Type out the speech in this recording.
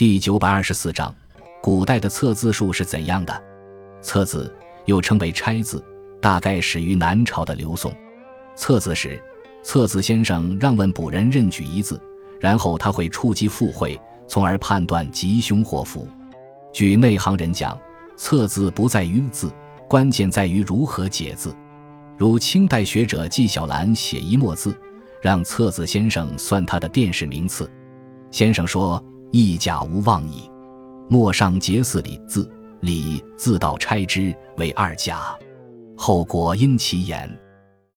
第九百二十四章，古代的测字术是怎样的？测字又称为拆字，大概始于南朝的刘宋。测字时，测字先生让问卜人任举一字，然后他会触及附会，从而判断吉凶祸福。据内行人讲，测字不在于字，关键在于如何解字。如清代学者纪晓岚写一墨字，让测字先生算他的殿试名次。先生说。一甲无妄矣，莫上节四礼字，礼字道拆之为二甲，后果因其言。